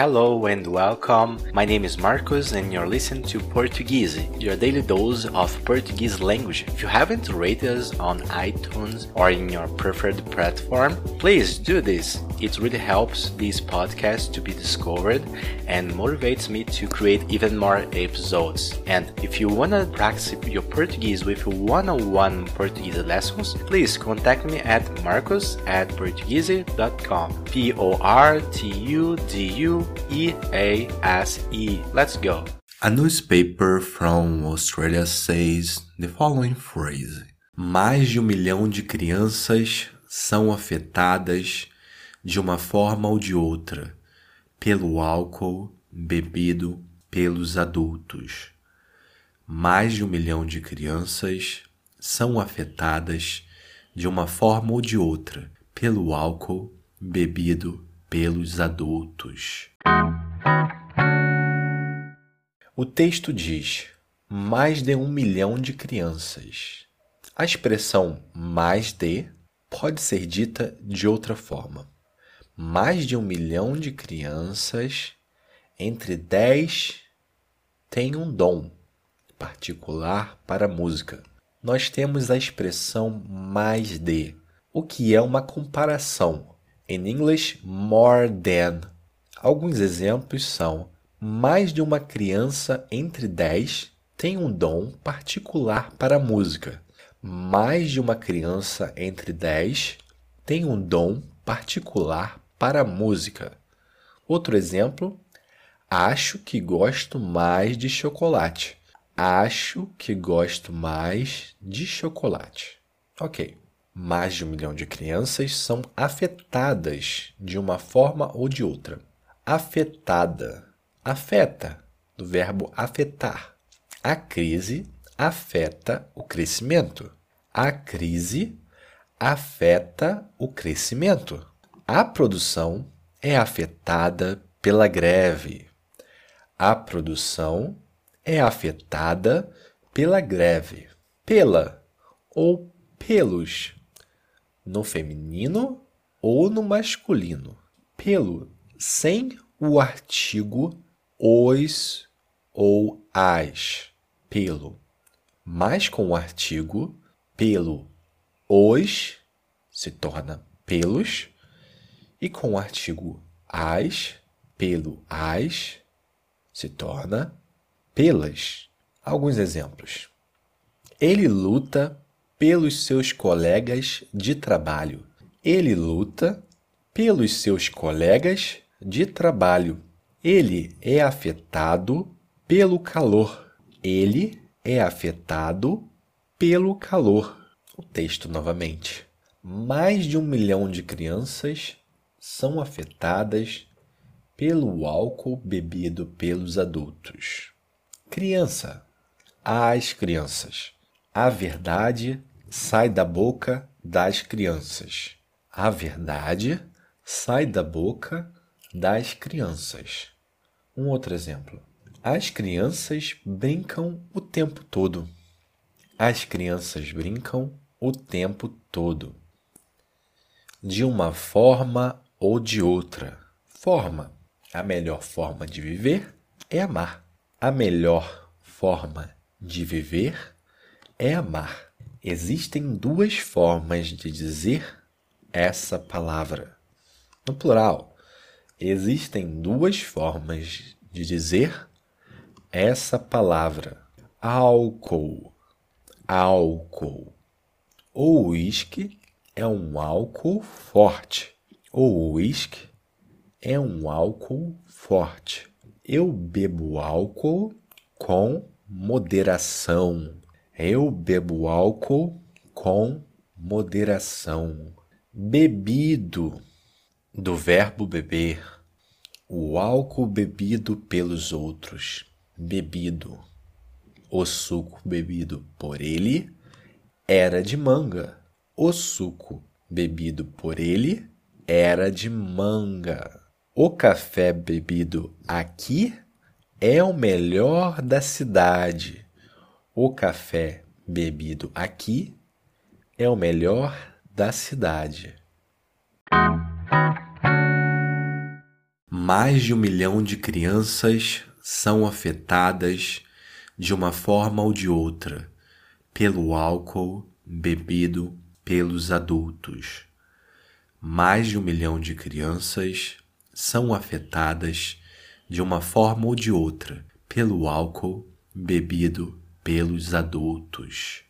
Hello and welcome. My name is Marcos and you're listening to Portuguese, your daily dose of Portuguese language. If you haven't rated us on iTunes or in your preferred platform, please do this. It really helps this podcast to be discovered and motivates me to create even more episodes. And if you want to practice your Portuguese with one-on-one Portuguese lessons, please contact me at marcos at portuguese.com. P-O-R-T-U-D-U-E-A-S-E. Let's go. A newspaper from Australia says the following phrase: Mais de um milhão de crianças são afetadas de uma forma ou de outra pelo álcool bebido pelos adultos. Mais de um milhão de crianças são afetadas de uma forma ou de outra pelo álcool bebido pelos adultos. O texto diz: mais de um milhão de crianças. A expressão mais de pode ser dita de outra forma mais de um milhão de crianças entre 10 têm um dom particular para a música. Nós temos a expressão mais de, o que é uma comparação. Em inglês, more than. Alguns exemplos são: mais de uma criança entre 10 tem um dom particular para a música. Mais de uma criança entre 10 tem um dom particular para a música. Outro exemplo, acho que gosto mais de chocolate. Acho que gosto mais de chocolate. Ok. Mais de um milhão de crianças são afetadas de uma forma ou de outra. Afetada. Afeta, do verbo afetar. A crise afeta o crescimento. A crise afeta o crescimento. A produção é afetada pela greve. A produção é afetada pela greve. Pela ou pelos, no feminino ou no masculino. Pelo, sem o artigo os ou as. Pelo. Mas com o artigo pelo, os se torna pelos e com o artigo as, pelo as, se torna pelas. Alguns exemplos. Ele luta pelos seus colegas de trabalho. Ele luta pelos seus colegas de trabalho. Ele é afetado pelo calor. Ele é afetado pelo calor. O texto novamente. Mais de um milhão de crianças são afetadas pelo álcool bebido pelos adultos. Criança, as crianças. A verdade sai da boca das crianças. A verdade sai da boca das crianças. Um outro exemplo. As crianças brincam o tempo todo. As crianças brincam o tempo todo. De uma forma ou de outra forma. A melhor forma de viver é amar. A melhor forma de viver é amar. Existem duas formas de dizer essa palavra. No plural, existem duas formas de dizer essa palavra. Álcool. Álcool. O uísque é um álcool forte. O uísque é um álcool forte. Eu bebo álcool com moderação. Eu bebo álcool com moderação. Bebido, do verbo beber. O álcool bebido pelos outros. Bebido. O suco bebido por ele era de manga. O suco bebido por ele era de manga. O café bebido aqui é o melhor da cidade. O café bebido aqui é o melhor da cidade. Mais de um milhão de crianças são afetadas de uma forma ou de outra pelo álcool bebido pelos adultos. Mais de um milhão de crianças são afetadas de uma forma ou de outra pelo álcool bebido pelos adultos.